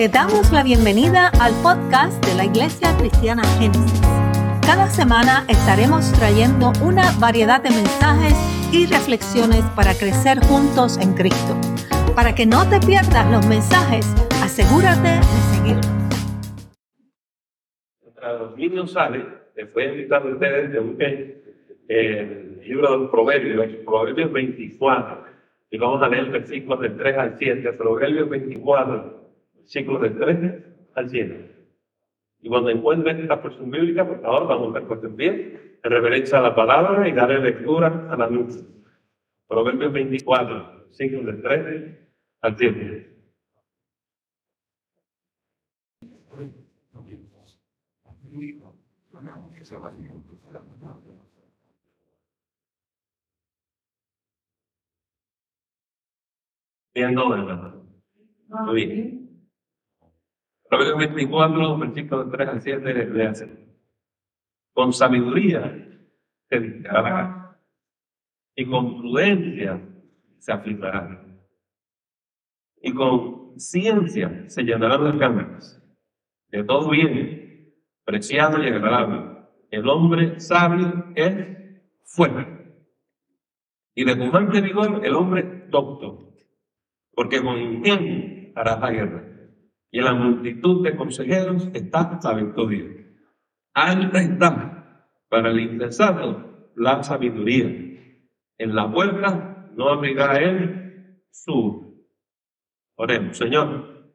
Te damos la bienvenida al podcast de la Iglesia Cristiana Génesis. Cada semana estaremos trayendo una variedad de mensajes y reflexiones para crecer juntos en Cristo. Para que no te pierdas los mensajes, asegúrate de seguirnos. Mientras los salen, les voy a invitar a ustedes que busquen el libro de Proverbios, Proverbios 24. Y vamos a leer versículos del 3 al 7. Proverbios 24 versículos del 13 al 7. Y cuando encuentren esta porción bíblica, por favor, vamos a estar en pie, en reverencia a la palabra y darle lectura a la luz. Proverbios 24, versículos del 13 al 7. Viendo, ¿verdad? Muy bien. Proverbios 24, versículos 3 al 7, le hace. Con sabiduría se edificará y con prudencia se afirmará. Y con ciencia se llenarán las cámaras. De todo bien, preciado y agradable. El hombre sabio es fuerte. Y de pujante vigor el hombre docto. Porque con ingenio hará la guerra y la multitud de consejeros está victoria. Alta está para el insensato la sabiduría. En la puerta no abrirá él su. Oremos, Señor.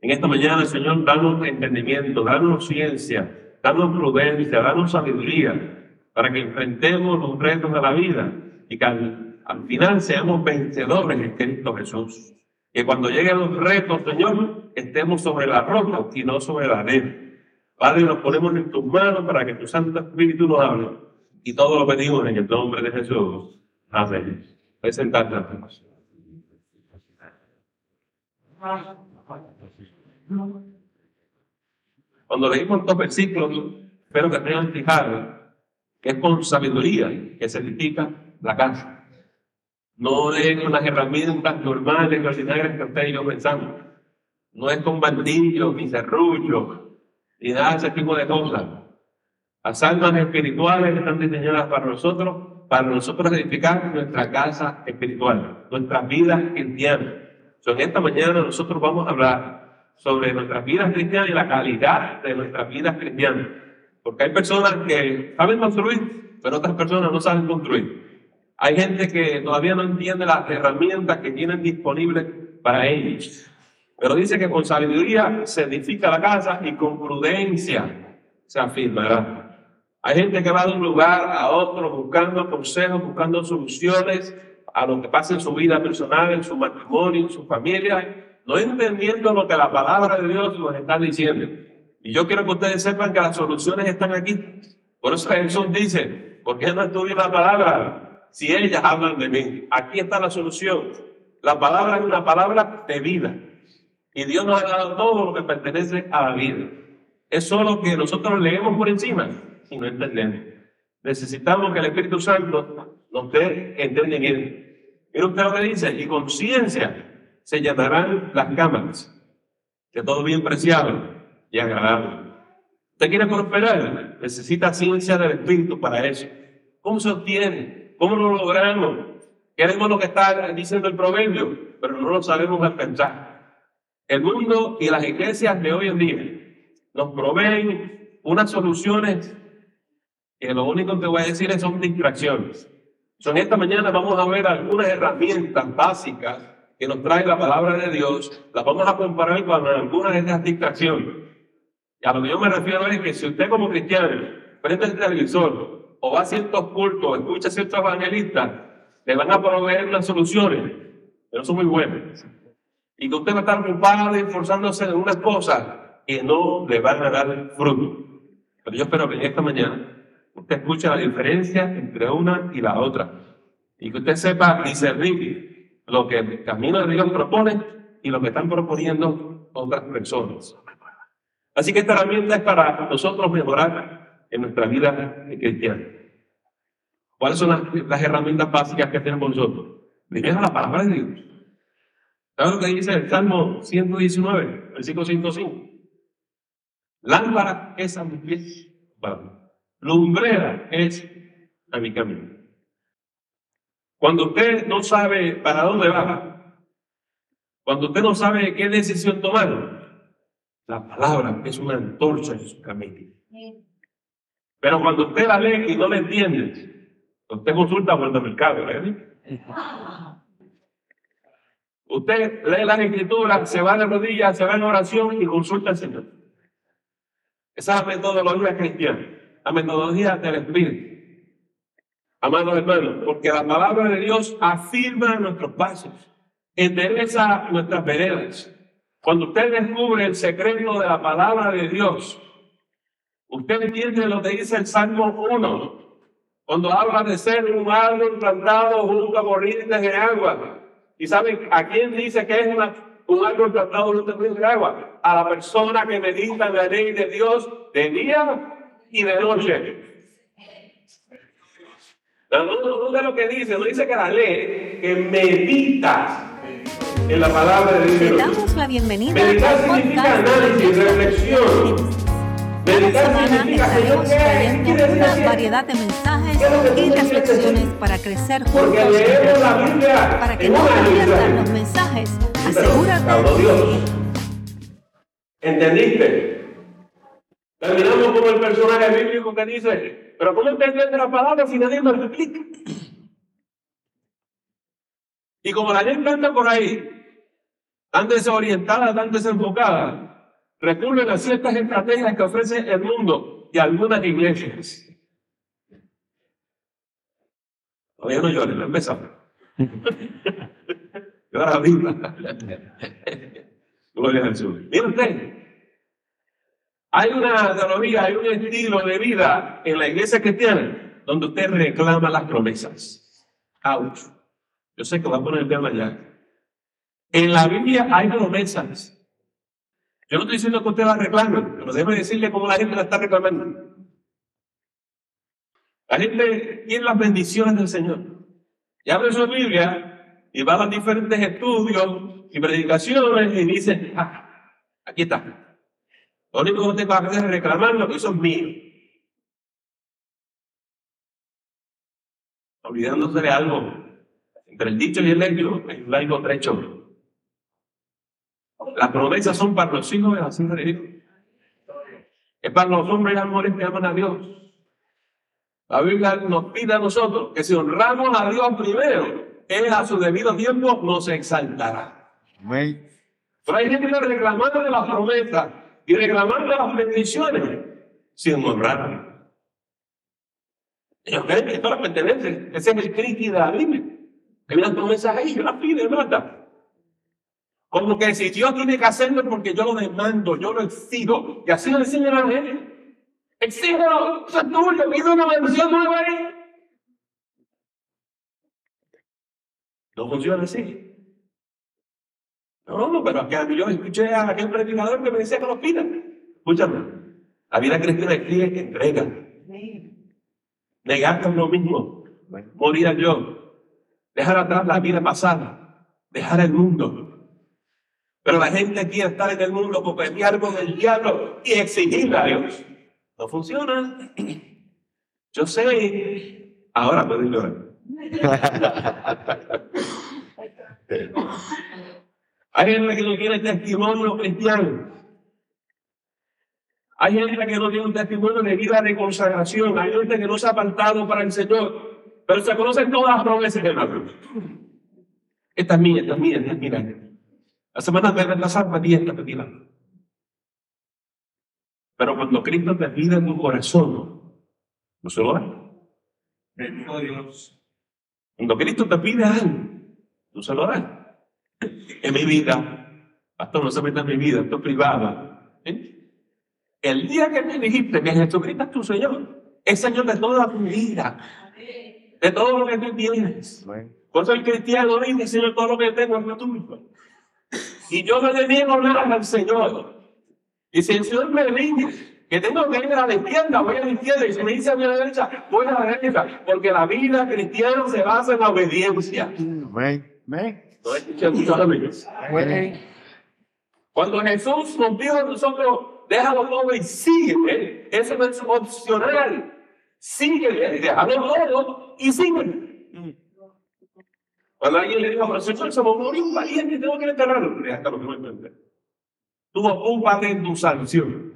En esta mañana, Señor, danos entendimiento, danos ciencia, danos prudencia, danos sabiduría para que enfrentemos los retos de la vida y que al, al final seamos vencedores en Cristo Jesús. Que cuando lleguen los retos, Señor, estemos sobre la roca y no sobre la arena. Padre, nos ponemos en tus manos para que tu Santo Espíritu nos hable. Y todo lo pedimos en el nombre de Jesús. Amén. Presentarte Cuando leímos estos versículos, espero que tengan fijado que es con sabiduría que se edifica la casa. No es con las herramientas normales ordinarias que ustedes y yo pensamos. No es con bandillos, ni serrullos, ni nada de ese tipo de cosas. Las almas espirituales están diseñadas para nosotros, para nosotros edificar nuestra casa espiritual, nuestra vida cristiana. en esta mañana nosotros vamos a hablar sobre nuestras vidas cristianas y la calidad de nuestras vidas cristianas. Porque hay personas que saben construir, pero otras personas no saben construir. Hay gente que todavía no entiende las herramientas que tienen disponibles para ellos. Pero dice que con sabiduría se edifica la casa y con prudencia se afirmará. Hay gente que va de un lugar a otro buscando consejos, buscando soluciones a lo que pasa en su vida personal, en su matrimonio, en su familia, no entendiendo lo que la palabra de Dios nos está diciendo. Y yo quiero que ustedes sepan que las soluciones están aquí. Por eso Jesús dice, ¿por qué no estudian la palabra? Si ellas hablan de mí. Aquí está la solución. La palabra es una palabra de vida. Y Dios nos ha dado todo lo que pertenece a la vida. Es solo que nosotros leemos por encima y no entendemos. Necesitamos que el Espíritu Santo nos dé entendimiento. Mira usted lo que dice, y con ciencia se llenarán las cámaras, de todo bien preciado y agradable. Usted quiere prosperar, necesita ciencia del Espíritu para eso. ¿Cómo se obtiene? ¿Cómo lo logramos? Queremos lo que está diciendo el proverbio, pero no lo sabemos pensar. El mundo y las iglesias de hoy en día nos proveen unas soluciones que lo único que voy a decir es son distracciones. en esta mañana vamos a ver algunas herramientas básicas que nos trae la palabra de Dios, las vamos a comparar con algunas de esas distracciones. Y a lo que yo me refiero es que si usted como cristiano prende el televisor o va a ciertos cultos, escucha a ciertos evangelistas, le van a proveer las soluciones, pero son muy buenas. Y que usted va a estar ocupado y esforzándose en unas cosas que no le van a dar fruto. Pero yo espero que en esta mañana usted escuche la diferencia entre una y la otra. Y que usted sepa discernir lo que el camino de Dios propone y lo que están proponiendo otras personas. Así que esta herramienta es para nosotros mejorar en nuestra vida cristiana. ¿Cuáles son las, herramientas básicas que tenemos nosotros? Primero la palabra de Dios. ¿Sabes lo que dice el Salmo 119, versículo 105? Lámpara es a mi pies, lumbrera es a mi camino. Cuando usted no sabe para dónde va, cuando usted no sabe qué decisión tomar, la palabra es una antorcha en su camino. Pero cuando usted la lee y no la entiende, usted consulta por el mercado, ¿eh? Usted lee las escrituras, se va de rodillas, se va en oración y consulta al Señor. Esa es la metodología cristiana, la metodología del Espíritu. Amados hermanos, porque la palabra de Dios afirma nuestros pasos, endereza nuestras veredas. Cuando usted descubre el secreto de la palabra de Dios, usted entiende lo que dice el Salmo 1, cuando habla de ser un árbol plantado junto a corrientes de agua. ¿Y saben a quién dice que es un árbol plantado junto a corrientes de agua? A la persona que medita en la ley de Dios de día y de noche. No, no, no, lo que dice, no dice que la ley, que medita en la palabra de Dios. Le damos la bienvenida Meditar significa análisis, reflexión. Cada semana estaremos trayendo una variedad de mensajes y reflexiones para crecer juntos. Para que no pierdan los mensajes, asegúrate. Dios. ¿Entendiste? Terminamos como el personaje bíblico que dice, pero ¿cómo entender la palabra si nadie me lo explica? Y como la gente anda por ahí, tan desorientada, tan desenfocada, recurren a ciertas estrategias que ofrece el mundo y algunas iglesias. Todavía no lloren, no empezamos. Llora. Gloria a Jesús. Mire usted, hay una teología, hay un estilo de vida en la iglesia cristiana donde usted reclama las promesas. Ouch. Yo sé que va a poner el tema allá. En la Biblia hay promesas. Yo no estoy diciendo que usted la reclame, pero déjeme decirle cómo la gente la está reclamando. La gente tiene las bendiciones del Señor. Y abre su Biblia y va a los diferentes estudios y predicaciones y dice, ah, aquí está. Lo único que usted va a hacer es reclamar lo que eso es. Olvidándose de algo. Entre el dicho y el hecho hay un largo trecho. Las promesas son para los hijos de la de Dios. Es para los hombres y amores que aman a Dios. La Biblia nos pide a nosotros que si honramos a Dios primero, Él a su debido tiempo nos exaltará. Pero hay gente que reclamando de las promesas y reclamando las bendiciones sin honrar. Ellos creen que esto pertenece. Ese es el crítico de la Biblia. Que las promesas ahí, yo las pide, ¿verdad? Como que si Dios tiene que hacerlo porque yo lo demando, yo lo exijo. Y así lo enseña la gente. Exígelo, eso es tuyo, pide una bendición nueva ahí. No funciona así. No, no, pero acá yo escuché a aquel predicador que me decía que lo pidan. Escúchame, la vida cristiana exige entrega. Negarte lo mismo. Morir a yo. Dejar atrás la vida pasada. Dejar el mundo pero la gente quiere estar en el mundo, copetear con el diablo y exigirle a Dios. No funciona. Yo sé. Ahora puedo llorar. Hay gente que no tiene testimonio cristiano. Hay gente que no tiene un testimonio de vida de consagración. Hay gente que no se ha apartado para el Señor. Pero se conocen todas las promesas de la Esta es mía, esta es mía, esta es mía. La semana de retrasar me dieta pedida. Pero cuando Cristo te pide en tu corazón, no se lo da. Bendito Dios. Cuando Cristo te pide algo, no se lo da. En mi vida, pastor, no se meta en mi vida, esto es privada. ¿Eh? El día que me dijiste que Jesucristo es tu Señor, es Señor de toda tu vida, de todo lo que tú tienes. Por eso el cristiano dice, Señor, todo lo que tengo es tuyo. Y yo no le niego nada al Señor. Y si el Señor me dice que tengo que ir a la izquierda, voy a la izquierda. Y si me dice a la derecha, voy a la derecha. Porque la vida cristiana se basa en la obediencia. Escuché muchos amigos. Cuando Jesús nos dijo a nosotros, déjalo todo y sigue, eso no es opcional. Sigue, déjalo todo y sigue. Cuando alguien le dijo, pero Señor, se me murió un valiente y tengo que enterrarlo, hasta lo que no entender. Tuvo culpa de tu sanción.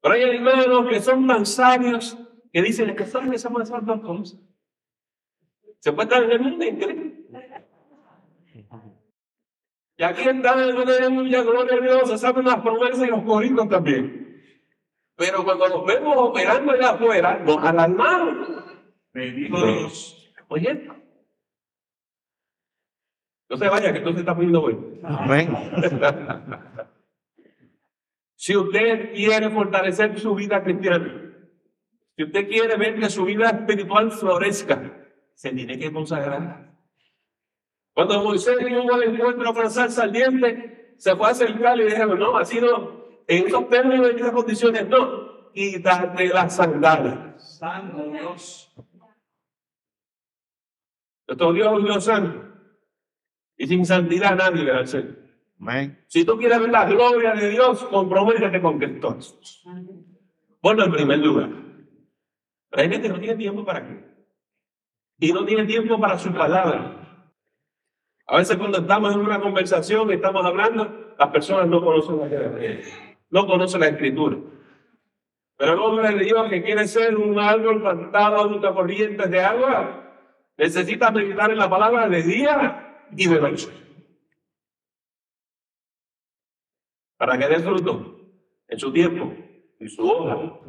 Pero hay hermanos que son tan sabios que dicen que saben esa más dos cosas. Se puede estar en el mundo increíble. Y aquí está el aleluya, gloria a Dios, se saben las promesas y los corridos también. Pero cuando los vemos operando allá afuera, nos alarmamos. Dios, oye, no se vaya, que entonces se está poniendo bueno. Amén. si usted quiere fortalecer su vida cristiana, si usted quiere ver que su vida espiritual florezca, se tiene que consagrar. Cuando Moisés tuvo el encuentro con el saliente, se fue a acercar y dijo, no, así no, en esos términos, en esas condiciones, no, quítate las sandalias. Santo Dios. Nuestro Dios Dios santo. Y sin santidad nadie verá al Señor. Si tú quieres ver la gloria de Dios, comprométete con Cristo. Ponlo en primer lugar. La gente no tiene tiempo para qué. Y no tiene tiempo para su palabra. A veces cuando estamos en una conversación y estamos hablando, las personas no conocen la no conocen la escritura. Pero el hombre de Dios que quiere ser un árbol plantado a corriente de agua, necesita meditar en la palabra de día y de noche. Para que dé en su tiempo y su hoja.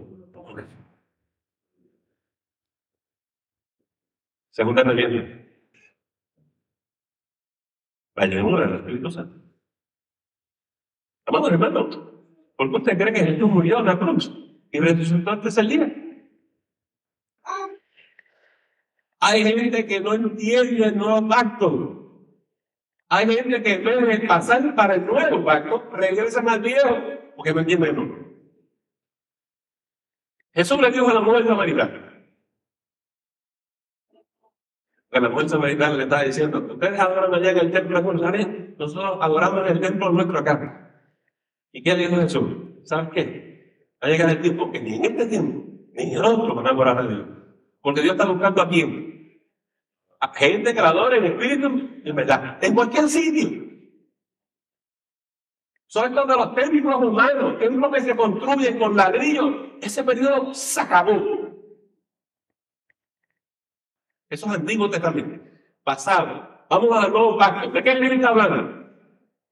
Segunda herramienta. La llenura del Espíritu Santo. Amado hermano, ¿por qué usted cree que Jesús murió en la cruz y resucitó antes del día? Hay gente que no entiende el nuevo pacto. Hay gente que en vez de pasar para el nuevo pacto, regresan al viejo porque no entienden el Jesús le dijo a la mujer samaritana, la mujer samaritana le estaba diciendo, ustedes adoran allá en el templo de Jerusalén, nosotros adoramos en el templo nuestro acá. ¿Y qué dijo Jesús? ¿Sabes qué? Va a llegar el tiempo que ni en este tiempo, ni en el otro van a adorar a Dios. Porque Dios está buscando a quién? A gente que la adore en espíritu en verdad. En cualquier sitio. Son estos de los templos humanos, templos que se construyen con ladrillos. Ese periodo se acabó. Eso es Antiguo Testamento. Pasado. Vamos al nuevo pacto. ¿De qué está hablando?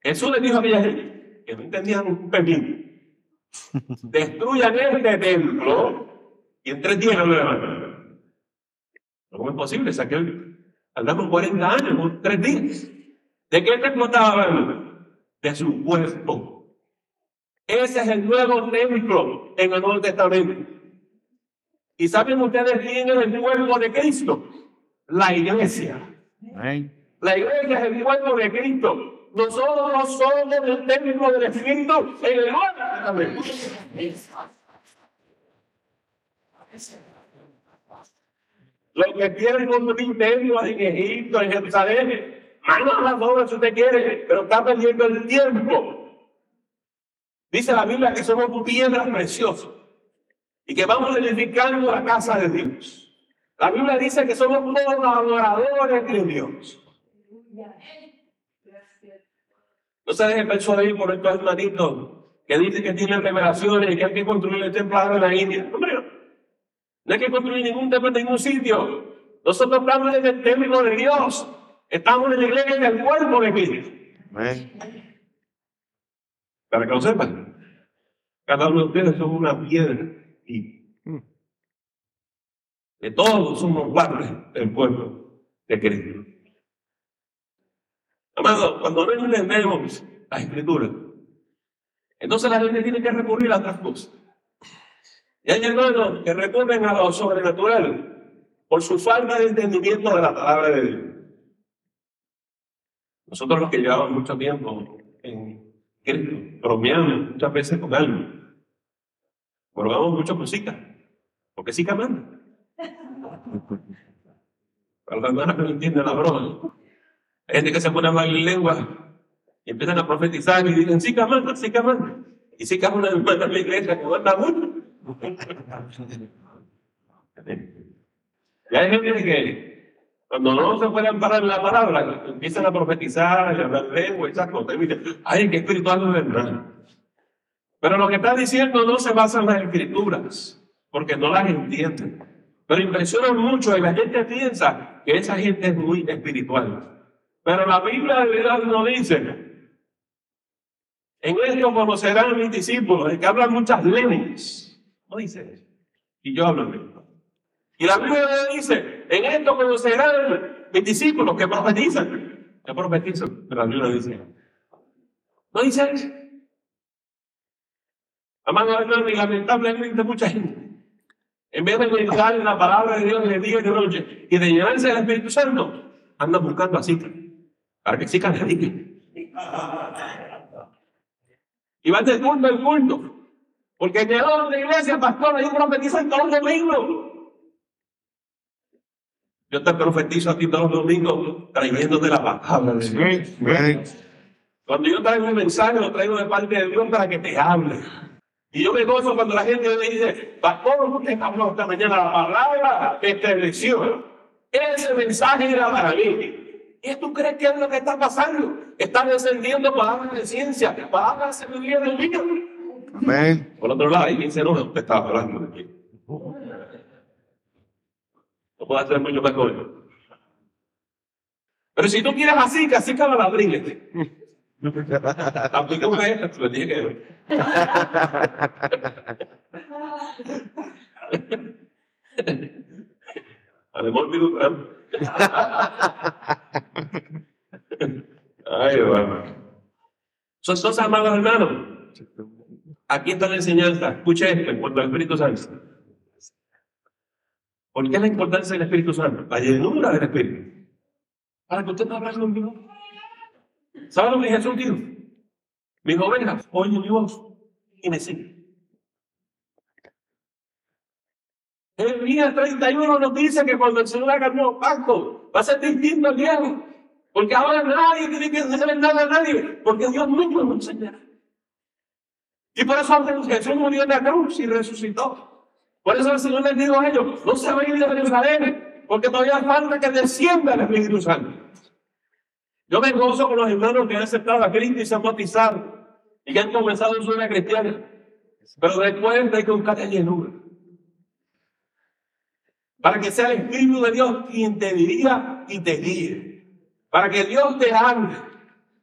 Jesús le dijo a aquella gente que no entendían un pepino. Destruyan este templo y en tres días lo levantan. ¿Cómo es posible? O que andamos 40 años, tres días. ¿De qué templo estaba hablando? De su cuerpo. Ese es el nuevo templo en el Nuevo Testamento. ¿Y saben ustedes quién es el cuerpo de Cristo? la iglesia. La iglesia es el cuerpo de Cristo. Nosotros somos el templo del Espíritu en el Nuevo Los que quieren construir templos en Egipto, en Jerusalén, manos las obras si usted quiere, pero está perdiendo el tiempo. Dice la Biblia que somos piedras preciosas y que vamos edificando la casa de Dios. La Biblia dice que somos todos adoradores de Dios. No se deje persuadir por estos hermanitos que dicen que tienen revelaciones y que hay que construir el templo en la India. No hay que construir ningún templo en ningún sitio. Nosotros estamos en el templo de Dios. Estamos en la iglesia del cuerpo de Cristo. Para que lo sepan, cada uno de ustedes son una piedra y de todos somos parte del pueblo de Cristo. Amado, cuando no entendemos la escritura, entonces la gente tiene que recurrir a otras cosas. Y hay hermanos que recurren a lo sobrenatural por su falta de entendimiento de la palabra de Dios. Nosotros los que llevamos mucho tiempo en Cristo, bromeamos muchas veces con algo. Probamos mucho música, porque sí que manda. Para los hermanos que no entienden la broma. Hay gente que se pone hablar en lengua y empiezan a profetizar y dicen, sí, camán, sí, camán. Y sí, camán una hermana en la iglesia que manda mucho. Y hay gente que cuando no se pueden parar la palabra, empiezan a profetizar a hablar lengua cosas. Y dicen, ay, qué espiritual de verdad. Pero lo que está diciendo no se basa en las escrituras, porque no las entienden. Pero impresiona mucho y la gente piensa que esa gente es muy espiritual. Pero la Biblia de verdad no dice, en esto conocerán mis discípulos, de que hablan muchas lenguas. No dice eso. Y yo hablo en esto. Y la Biblia dice, en esto conocerán mis discípulos que profetizan. Que profetizan. Pero la Biblia dice, no dice eso. Amado hermano, y lamentablemente mucha gente, en vez de meditar en la palabra de Dios de día y de noche y de llenarse del Espíritu Santo, anda buscando así para que sí califiquen. Y va de culto en culto. Porque llegó a la iglesia, pastor, hay un profetiza todos los domingos. Yo te profetizo a ti todos los domingos trayéndote la palabra Cuando yo traigo un mensaje, lo traigo de parte de Dios para que te hable. Y yo me gozo cuando la gente me dice, pastor, usted habló esta mañana la palabra que estableció. Ese mensaje era para mí. ¿Y tú crees que es lo que está pasando? Está descendiendo palabras de ciencia, palabras de sabiduría del mío. Amén. Por otro lado, hay quien se enoja, usted estaba hablando de aquí. No puedo hacer mucho mejor. Pero si tú quieres así, que así cada ladrillo. Aplícame esto, lo dije que. Además, Ay, bueno. Son dos amados hermanos. Aquí está la enseñanza. Escuche esto en cuanto al Espíritu Santo. ¿Por qué la importancia del Espíritu Santo? La llenura del Espíritu. Para que usted no hable conmigo. ¿Sabe lo que Jesús dijo? Mis ovejas oyen mi voz y me siguen. El día 31 nos dice que cuando el Señor haga el nuevo pacto, va a ser distinto al viejo. Porque ahora nadie tiene que saber nada a nadie, porque Dios mismo lo enseñará. Y por eso Jesús murió en la cruz y resucitó. Por eso el Señor les dijo a ellos, no se vayan de Jerusalén, porque todavía falta que descienda el Espíritu Santo. Yo me gozo con los hermanos que han aceptado a Cristo y se han bautizado y que han comenzado en su vida cristiana. Pero después hay que buscar la llenura. Para que sea el Espíritu de Dios quien te diría y te guíe. Para que Dios te hable.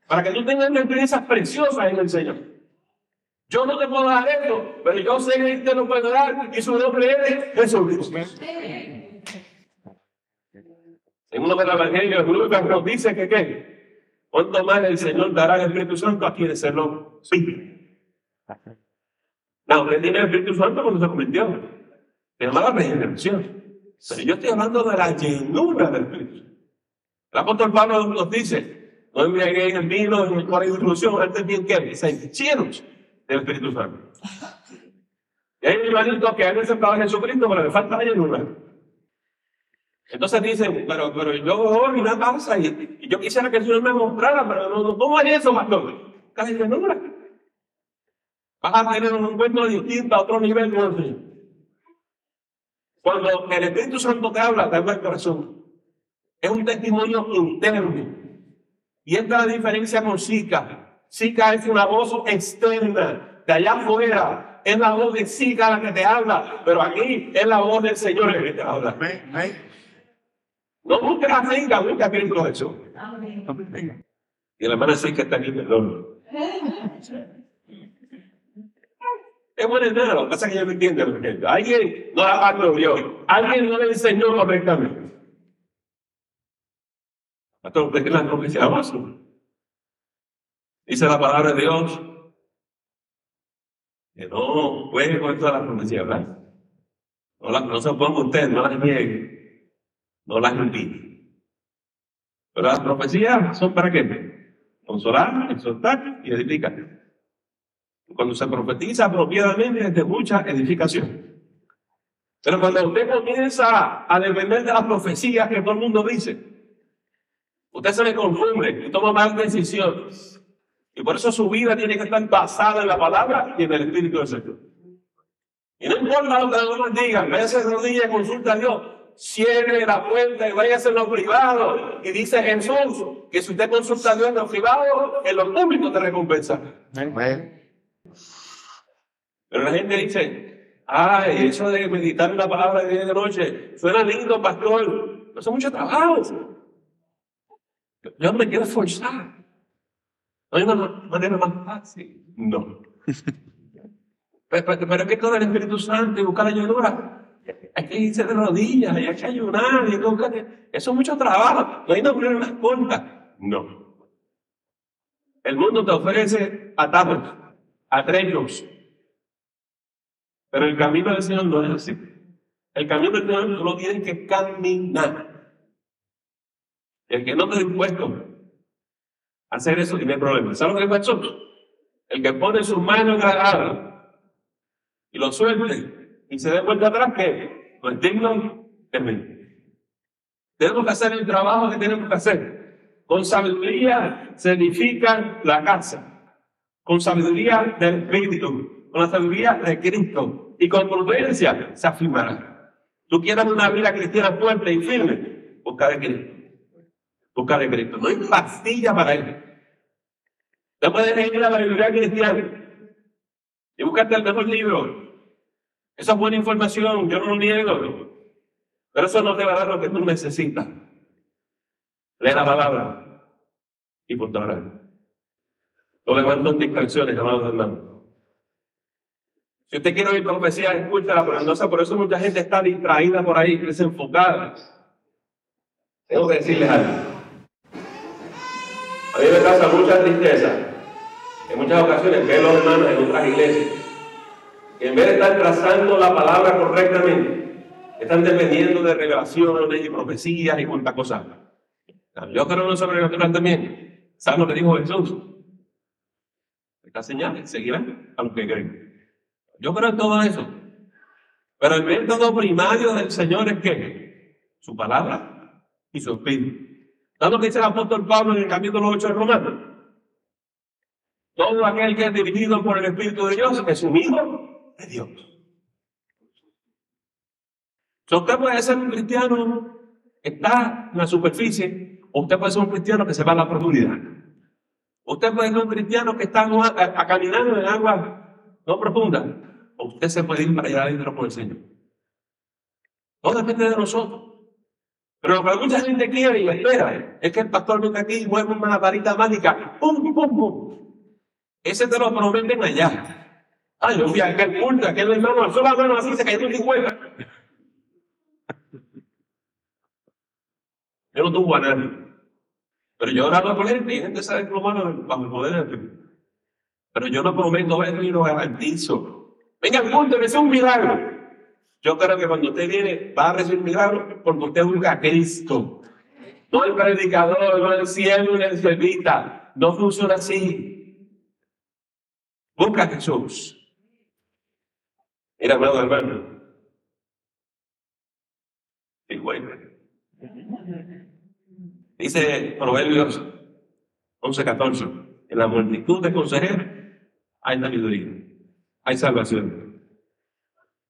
Para que tú tengas una experiencia preciosa en el Señor. Yo no te puedo dar esto, pero yo sé que te lo puedo dar y su nombre es Jesucristo. En uno de los evangelios, Lucas nos dice que qué. ¿Cuánto más el Señor dará el Espíritu Santo a quienes se lo Sí. No, usted tiene el Espíritu Santo cuando se convirtió. Se llama la regeneración. Pero yo estoy hablando de la llenura del Espíritu. El apóstol Pablo nos dice, no enviaré en vino ni por instrucción, antes bien que se llenos del Espíritu Santo. Y hay hermanitos que han aceptado a Jesucristo, pero le falta la llenura. Entonces dicen, pero, pero yo oro y nada pasa, y, y, yo quisiera que el Señor me mostrara, pero no, no ¿cómo es eso, pastor? Casi llenura. Vas a tener un encuentro distinto a otro nivel con el Señor. Cuando el Espíritu Santo te habla, te habla el corazón. Es un testimonio interno. Y esta es la diferencia con. Sica es una voz externa, de allá afuera. Es la voz de Sica la que te habla, pero aquí es la voz del Señor la que te habla. No busques a Sica, busca a Cristo Jesús. Y la hermana Sica está aquí, perdón. Es buena idea, lo que pasa es que ella no entiende lo que Alguien no la Dios. Alguien no le enseñó correctamente. Pastor, ¿usted qué la profecía básica? Dice la palabra de Dios que no puede con todas las profecías, ¿verdad? No, la, no se ponga usted, no las niegue, no las impide. Pero las profecías son para qué? Consolar, exhortar y edificar cuando se profetiza apropiadamente es de mucha edificación. Pero cuando usted comienza a depender de las profecías que todo el mundo dice, Usted se le confunde y toma mal decisiones. Y por eso su vida tiene que estar basada en la palabra y en el Espíritu del Señor. Y no importa lo que los demás digan, de rodillas y consulta a Dios. Cierre la puerta y váyase en lo privado. Y dice Jesús que si usted consulta a Dios en lo privado, en lo público te recompensa. Pero la gente dice, ay, eso de meditar en la palabra de día y de noche, suena lindo, pastor. No es mucho trabajo. Yo me quiero forzar. No hay una manera más fácil. No. pero, es que todo el Espíritu Santo y buscar la llenura. Hay que irse de rodillas, hay que ayunar, y buscar... eso es mucho trabajo. No hay una manera más corta. No. El mundo te ofrece atajos, atrechos. Pero el camino del Señor no es así. El camino del Señor lo tienes que caminar. El que no está dispuesto hacer eso tiene problemas. ¿Sabes lo que pasó? El que pone su mano en la árbol y lo suelte y se dé vuelta atrás, que no es digno de mí. Tenemos que hacer el trabajo que tenemos que hacer. Con sabiduría se edifica la casa. Con sabiduría del Espíritu. Con la sabiduría de Cristo. Y con prudencia se afirmará. Tú quieres una vida cristiana fuerte y firme. Busca de Cristo. Buscar a Cristo. No hay pastilla para él. No puedes leer la Biblia cristiana y buscarte el mejor libro. Esa es buena información, yo no lo niego. Pero eso no te va a dar lo que tú necesitas. Lee la palabra y punto Lo demás son distracciones, amados hermanos. Si usted quiere oír profecía, escúchala, pero sé, por eso mucha gente está distraída por ahí, desenfocada. Tengo que decirles algo. A mí me causa mucha tristeza en muchas ocasiones ver los hermanos en otras iglesias que en vez de estar trazando la palabra correctamente, están dependiendo de revelaciones y profecías y cuantas cosas. Yo creo en lo sobrenatural también. ¿Saben lo que dijo Jesús? Estas señales seguirán a los que creen. Yo creo en todo eso. Pero el método primario del Señor es que su palabra y su espíritu. ¿Sabes lo que dice el apóstol Pablo en el capítulo 8 de Romanos? Todo aquel que es dirigido por el Espíritu de Dios es un hijo de Dios. So, usted puede ser un cristiano que está en la superficie, o usted puede ser un cristiano que se va a la profundidad. Usted puede ser un cristiano que está a, caminando en agua no profunda, o usted se puede ir para allá adentro por el Señor. Todo depende de nosotros. Pero lo que mucha gente quiere y espera es que el pastor venga aquí y mueva una varita mágica. ¡Pum, pum, pum! Ese te lo prometen allá. Ay, yo fui a aquel culto, aquel hermano alzó la mano así se cayó en 50. Yo no tuvo a nadie. Pero yo oraba por gente y gente se desplomado bajo el poder Espíritu. Pero yo no prometo eso y lo garantizo. Venga al culto, que sea un milagro. Yo creo que cuando usted viene va a recibir milagro porque usted busca a Cristo. No el predicador, no el cielo, no el servita. No funciona así. Busca a Jesús. Mira, amado hermano. Y bueno. Dice Proverbios 11:14. En la multitud de consejeros hay sabiduría, hay salvación.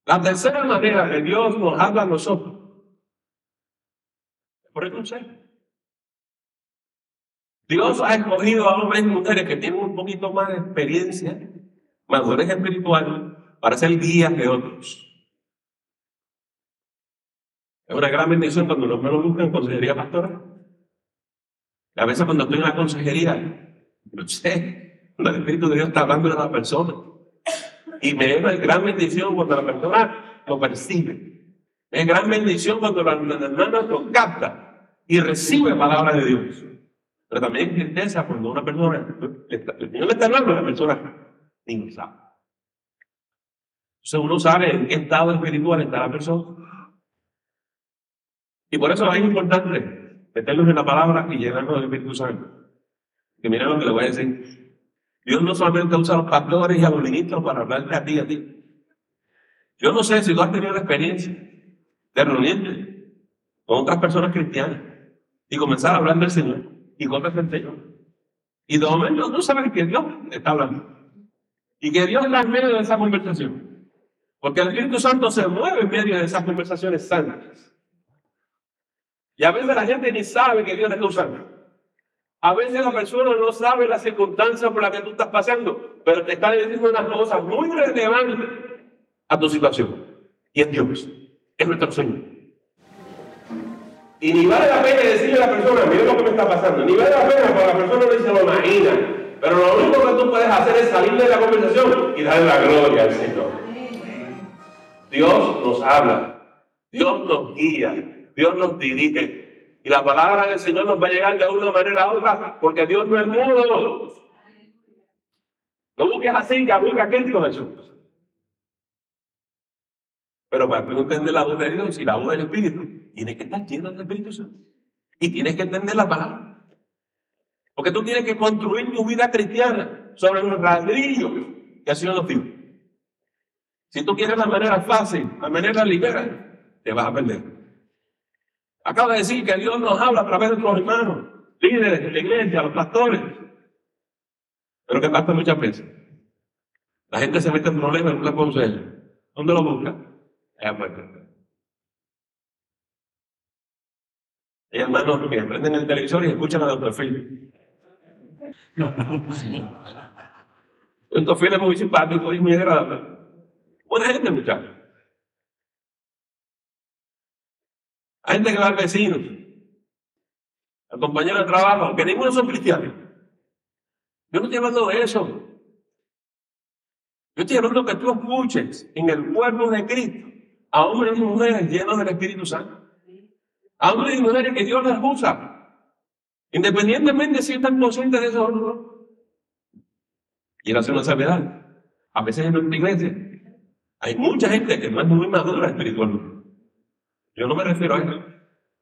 La tercera manera que Dios nos habla a nosotros es por el consejo. Dios ha escogido a hombres y mujeres que tienen un poquito más de experiencia, madurez espiritual, para ser guías de otros. Es una gran bendición cuando los menos buscan consejería pastora. A veces cuando estoy en la consejería, no sé, el Espíritu de Dios está hablando de la persona. Y me es gran bendición cuando la persona lo percibe. Es gran bendición cuando la, hermana lo capta y recibe palabra de Dios. Pero también es tristeza cuando una persona, el le está hablando a la persona ni lo sabe. Entonces uno sabe en qué estado espiritual está la persona. Y por eso es importante meternos en la palabra y llenarnos del Espíritu Santo. Que miren lo que le voy a decir. Dios no solamente usa a los pastores y a los ministros para hablarte a ti a ti. Yo no sé si tú has tenido la experiencia de reunirte con otras personas cristianas y comenzar a hablar del Señor. y conoce el Señor. Y de momento tú sabes que Dios está hablando. Y que Dios está en medio de esa conversación. Porque el Espíritu Santo se mueve en medio de esas conversaciones santas. Y a veces la gente ni sabe que Dios está usando. A veces la persona no sabe las circunstancias por las que tú estás pasando, pero te está diciendo unas cosas muy relevantes a tu situación. Y es Dios, es nuestro Señor. Y ni vale la pena decirle a la persona, mira lo que me está pasando. Ni vale la pena porque la persona no se lo imagina. Pero lo único que tú puedes hacer es salir de la conversación y darle la gloria al Señor. Dios nos habla, Dios nos guía, Dios nos dirige. Y la palabra del Señor nos va a llegar de una manera u otra, porque Dios no es mudo. No busques así, ya busca a Cristo Jesús. Pero para que entender la voz de Dios y la voz del Espíritu, tienes que estar lleno del Espíritu Santo. Y tienes que entender la palabra. Porque tú tienes que construir tu vida cristiana sobre un ladrillo que ha sido los tíos. Si tú quieres la manera fácil, la manera ligera, te vas a perder. Acaba de decir que Dios nos habla a través de nuestros hermanos, líderes de la iglesia, los pastores. Pero que pasa muchas veces. La gente se mete en problemas y no la puede ¿Dónde lo busca? Hay hermanos que prenden el televisor y escuchan a Dr. Phil. Dr. Phil es muy simpático y muy agradable. Buena gente, muchachos. Hay gente que va al vecino, al compañero de trabajo, aunque ninguno son cristianos. Yo no estoy hablando de eso. Yo estoy hablando que tú escuches en el cuerpo de Cristo a hombres y mujeres llenos del Espíritu Santo. A hombres y mujeres que Dios les usa. Independientemente si están conscientes de eso o no. Quiero hacer una salvedad. A veces en nuestra iglesia hay mucha gente que no es muy madura espiritualmente. Yo no me refiero a eso.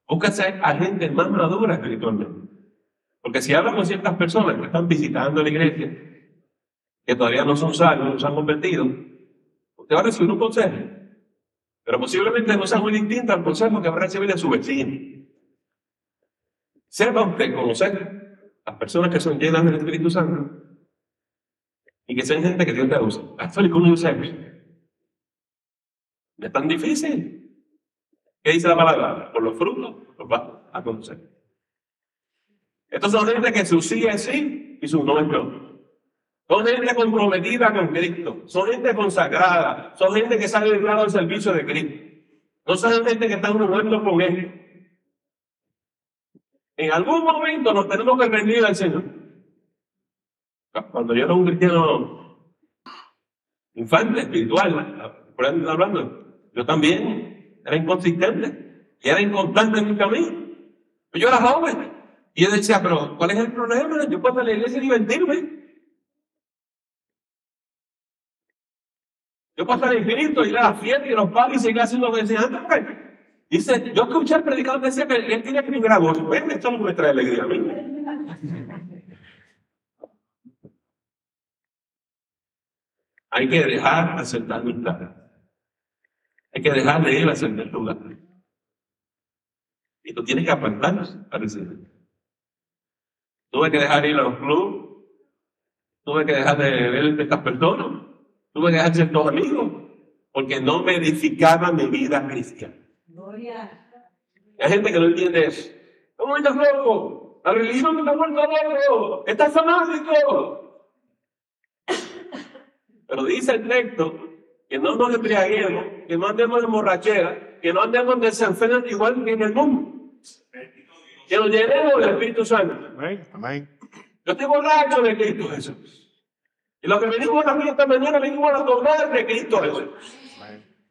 Búscase a gente más madura espiritualmente. Porque si hablan con ciertas personas que están visitando la iglesia, que todavía no son salvos, no se han convertido, usted va a recibir un consejo. Pero posiblemente no sea muy distinta al consejo que va a recibir de su vecino. Sepa usted conocer las personas que son llenas del Espíritu Santo y que sean gente que Dios te usa. Actually, ¿cómo dice No es tan difícil. ¿Qué dice la palabra? Por los frutos los va a conocer. Estos son gente que su sí es sí y su no es no. Son gente comprometida con Cristo. Son gente consagrada. Son gente que sale lado al servicio de Cristo. No son gente que está muerto con Él. En algún momento nos tenemos que rendir al Señor. Cuando yo era un cristiano infante, espiritual, por ahí hablando, yo también era inconsistente y era inconstante en mi camino. Yo era joven. Y yo decía, pero ¿cuál es el problema? Yo puedo a la iglesia y divertirme. Yo pasar en Cristo, ir a la fiesta y los padres y seguir haciendo lo que decía antes. Dice, yo escuché al predicador decía que él tiene que vivir a gozo. Ven, esto no me trae alegría a mí. Hay que dejar aceptar lugar. Hay que dejar de ir a aceptar lugar. Y tú tienes que apartarnos para recibir. Tuve que dejar de ir a los clubes. Tuve que dejar de ver estas personas. Tuve que dejar ciertos amigos porque no me edificaba mi vida cristiana. Hay gente que no entiende eso. ¿Cómo estás loco? La religión te ha vuelto loco. Estás fanático. Pero dice el texto que no nos embriaguemos, que no andemos en borrachera, que no andemos desenfrenados igual que en el mundo. Que nos llenemos del Espíritu Santo. Amén. Yo estoy borracho de Cristo Jesús. Y lo que venimos aquí esta mañana, venimos a tomar de Cristo Jesús.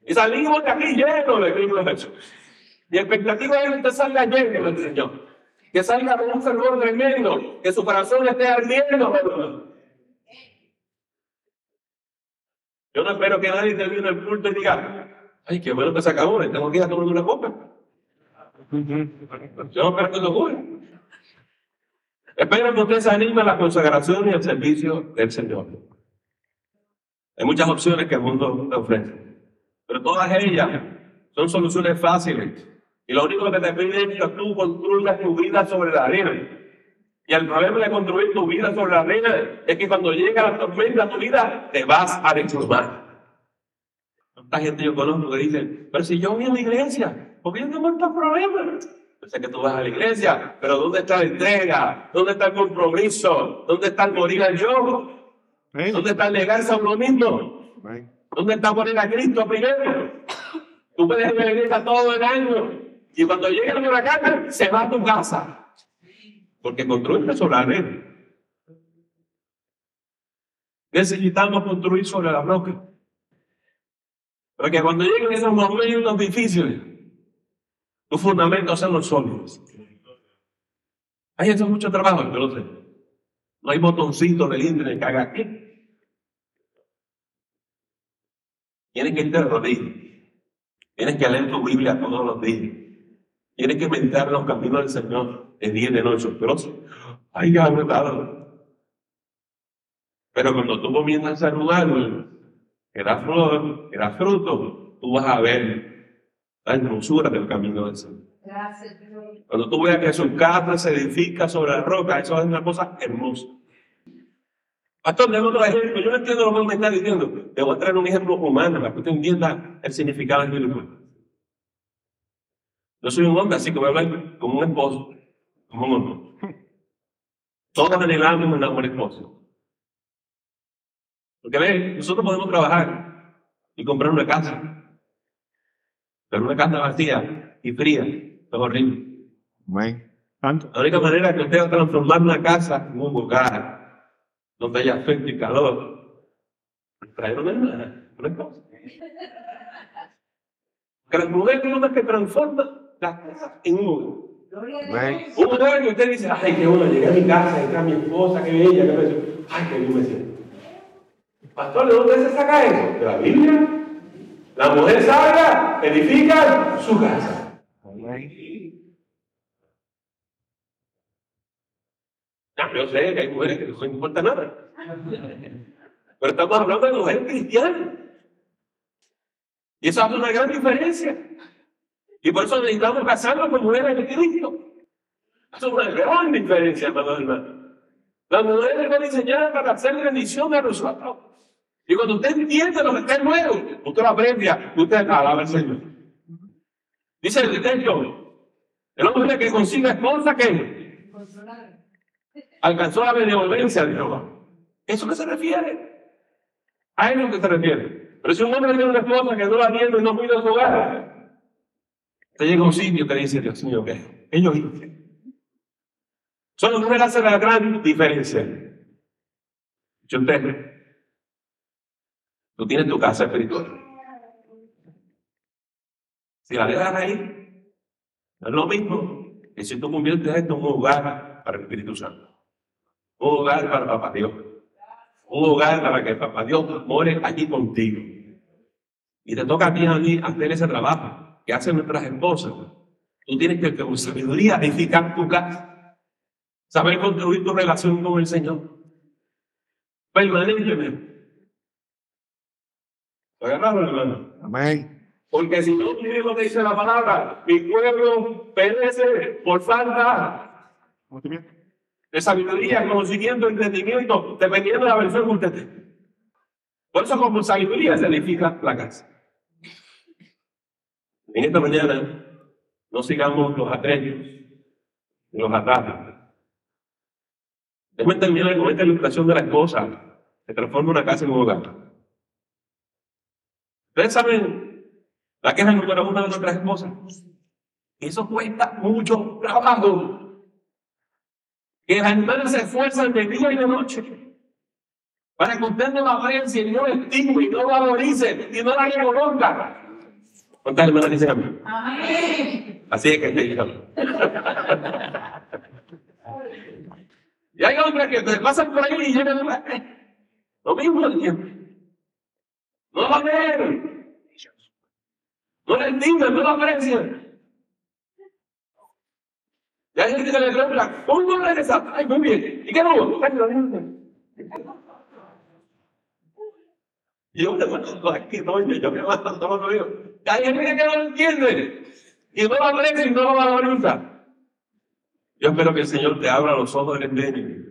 Y salimos de aquí llenos de Cristo Jesús. Y expectativa es que usted salga lleno del Señor. Que salga con un fervor tremendo. Que su corazón esté ardiendo. Yo no espero que nadie termine el culto y diga, ay, qué bueno que se acabó, tengo que ir a tomar una copa. Yo no espero que eso ocurra. Espero que usted se anime a la consagración y al servicio del Señor. Hay muchas opciones que el mundo te ofrece, pero todas ellas son soluciones fáciles. Y lo único que te pide es que tú construyas tu vida sobre la arena. Y el problema de construir tu vida sobre la arena es que cuando llega la tormenta a tu vida, te vas a deformar. Tanta gente yo conozco que dicen, pero si yo voy a la iglesia, ¿por qué yo tengo estos problemas? Yo sé que tú vas a la iglesia, pero ¿dónde está la entrega? ¿Dónde está el compromiso? ¿Dónde está el morir al yo? ¿Dónde está el negarse a uno mismo? ¿Dónde está poner a Cristo primero? Tú puedes ir a la iglesia todo el año y cuando llega la huracán se va a tu casa. Porque construiste sobre la red. Necesitamos construir sobre la roca. Porque cuando lleguen esos momentos difíciles, tus fundamentos sean los sólidos. Hay hecho mucho trabajo, pero no hay botoncito del internet que haga clic. Tienes que ir de rodillas. Tienes que leer tu Biblia todos los días. Tienes que meditar los caminos del Señor de día y de noche. Pero, ay, ya me Pero cuando tú comienzas a saludar, que da flor, que da fruto, tú vas a ver la hermosura del camino del Señor. Gracias, Cuando tú veas que su casa se edifica sobre la roca, eso es una cosa hermosa. Pastor, tengo otro ejemplo. Yo no entiendo lo que me está diciendo. Te voy a traer un ejemplo humano para que usted entienda el significado del espiritual. Yo soy un hombre, así que voy a hablar como un esposo, como un hombre. Todos anhelamos un amor esposo. Porque ve, nosotros podemos trabajar y comprar una casa, pero una casa vacía y fría es horrible. La única manera que usted va a transformar una casa en un lugar donde haya afecto y calor. Traer una cosa. Que las mujeres son las que transforman las cosas en un lugar. Un lugar que usted dice, ay, qué bueno, llegué a mi casa, a mi esposa, qué bella, qué bella. Ay, qué bien me siento. Pastor, ¿de dónde se saca eso? De la Biblia. La mujer sabia edifica su casa. yo sé que hay mujeres que no importa nada. Pero estamos hablando de mujeres cristianas. Y eso hace una gran diferencia. Y por eso necesitamos casarnos con mujeres de Cristo. Eso es una gran diferencia, hermano hermano. Las mujeres están diseñadas para hacer bendición a nosotros. Y cuando usted entiende lo que está nuevo, usted lo aprende, usted alaba al Señor. Dice el texto, el hombre que consiga esposa que alcanzó la benevolencia de Jehová. ¿Eso qué se refiere? A eso que se refiere. Pero si un hombre tiene una esposa que no la atiende y no cuida su hogar, te llega un sitio que dice, Dios mío, ¿qué? Ellos Solo mujer hace la gran diferencia. Yo entiendo. Tú tienes tu casa espiritual. Si la dejas ahí, no es lo mismo que si tú conviertes esto en un lugar para el Espíritu Santo. Un hogar para Papá Dios. Un hogar para que Papá Dios more allí contigo. Y te toca a ti a mí hacer ese trabajo que hacen nuestras esposas. Tú tienes que con sabiduría edificar tu casa. Saber construir tu relación con el Señor. Permanentemente. Hermano. Amén. Porque si no tienes lo que dice la palabra, mi pueblo perece por falta de sabiduría, conocimiento, entendimiento, dependiendo de la versión que usted tenga. Por eso, como sabiduría se edifica la casa. En esta mañana, no sigamos los atrevios, los ataques. Déjame terminar con esta ilustración de la esposa que transforma una casa en un hogar. Ustedes saben la queja número una de nuestras esposas. Eso cuesta mucho trabajo que las hermanas se esfuerzan de día y de noche para que usted no la aprecie no la estime y no valorice y no la reconozca. ¿Cuántas hermanas dicen amén? Amén. Así es que te digan. y hay hombres que te pasan por ahí y llegan a lo mismo de siempre. No la ven. No la entienden, no la aprecian. Y hay gente que le pregunta, ¿cómo no regresa? Ay, muy bien. ¿Y qué no? Y yo me mando aquí, no, yo me mando todo lo digo. Hay gente que no entiende. Y no lo aprecia y no lo valoriza. Yo espero que el Señor te abra los ojos del entendimiento.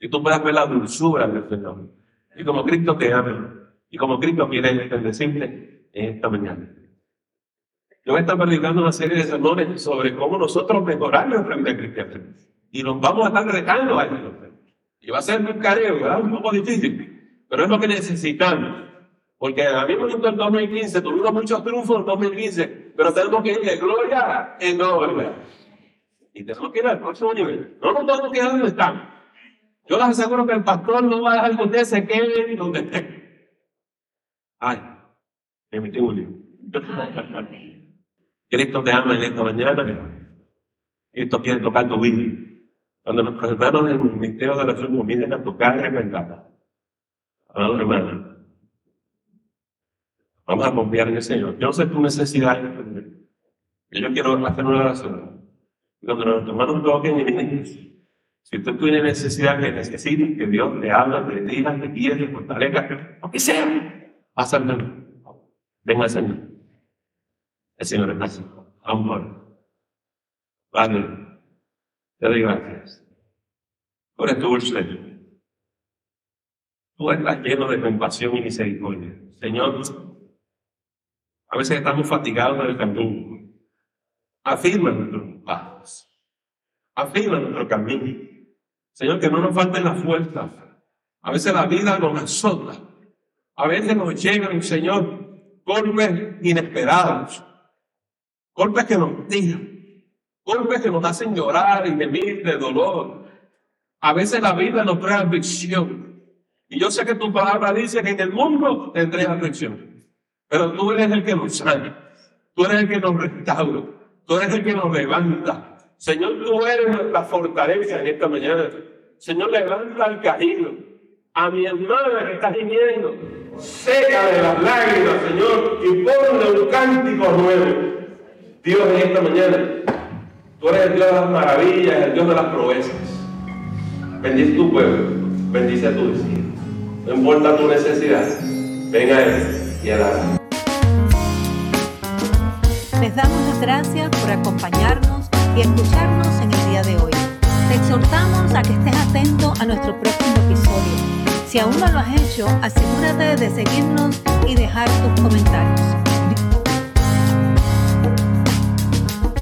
Y tú puedas ver la dulzura del Señor. Y como Cristo te ama. Y como Cristo quiere bendecirte en esta mañana. Yo voy a estar predicando una serie de sermones sobre cómo nosotros mejorar nuestra vida cristiana. Y nos vamos a estar retando a eso. Y va a ser un careo, ¿verdad? Un poco difícil. Pero es lo que necesitamos. Porque a mí me gustó el 2015, tuvimos muchos triunfos en 2015, pero tenemos que ir de gloria en gloria. Y tenemos que ir al próximo nivel. No nos tenemos que ir donde estamos. Yo les aseguro que el pastor no va a dejar que ustedes se queden donde estén. Ay, me metí un lío. Cristo te ama en esta mañana. Cristo quiere tocar tu vida. Cuando nuestros hermanos del Ministerio de la Oración vienen a tocar en la encanta. Amados hermanos, Vamos a confiar en el Señor. Yo sé tu necesidad. Yo quiero hacer una oración. Cuando nuestros hermanos toquen y si usted tiene necesidad que necesite, que Dios le habla, le diga, le guíe, le fortalezca, lo que sea, pásame. Venga al Señor. El Señor es así. Amor. Padre, te doy gracias. Por tu dulce. Tú estás lleno de compasión y misericordia. Señor, a veces estamos fatigados en el camino. Afirma nuestros pasos. Afirma nuestro camino. Señor, que no nos falten las fuerzas. A veces la vida nos azota. A veces nos llegan, Señor, golpes inesperados. Golpes que nos tiran. Golpes que nos hacen llorar y gemir de dolor. A veces la vida nos trae aflicción. Y yo sé que tu palabra dice que en el mundo tendré aflicción. Pero tú eres el que nos sana. Tú eres el que nos restaura. Tú eres el que nos levanta. Señor, tú eres nuestra fortaleza en esta mañana. Señor, levanta al caído. A mi hermana que está gimiendo. Seca de las lágrimas, Señor, y ponle un cántico nuevo. Dios, en esta mañana, tú eres el Dios de las maravillas, el Dios de las proezas. Bendice tu pueblo, bendice a tu vecino. No importa tu necesidad, ven a Él les damos las gracias por acompañarnos y escucharnos en el día de hoy. Te exhortamos a que estés atento a nuestro próximo episodio. Si aún no lo has hecho, asegúrate de seguirnos y dejar tus comentarios.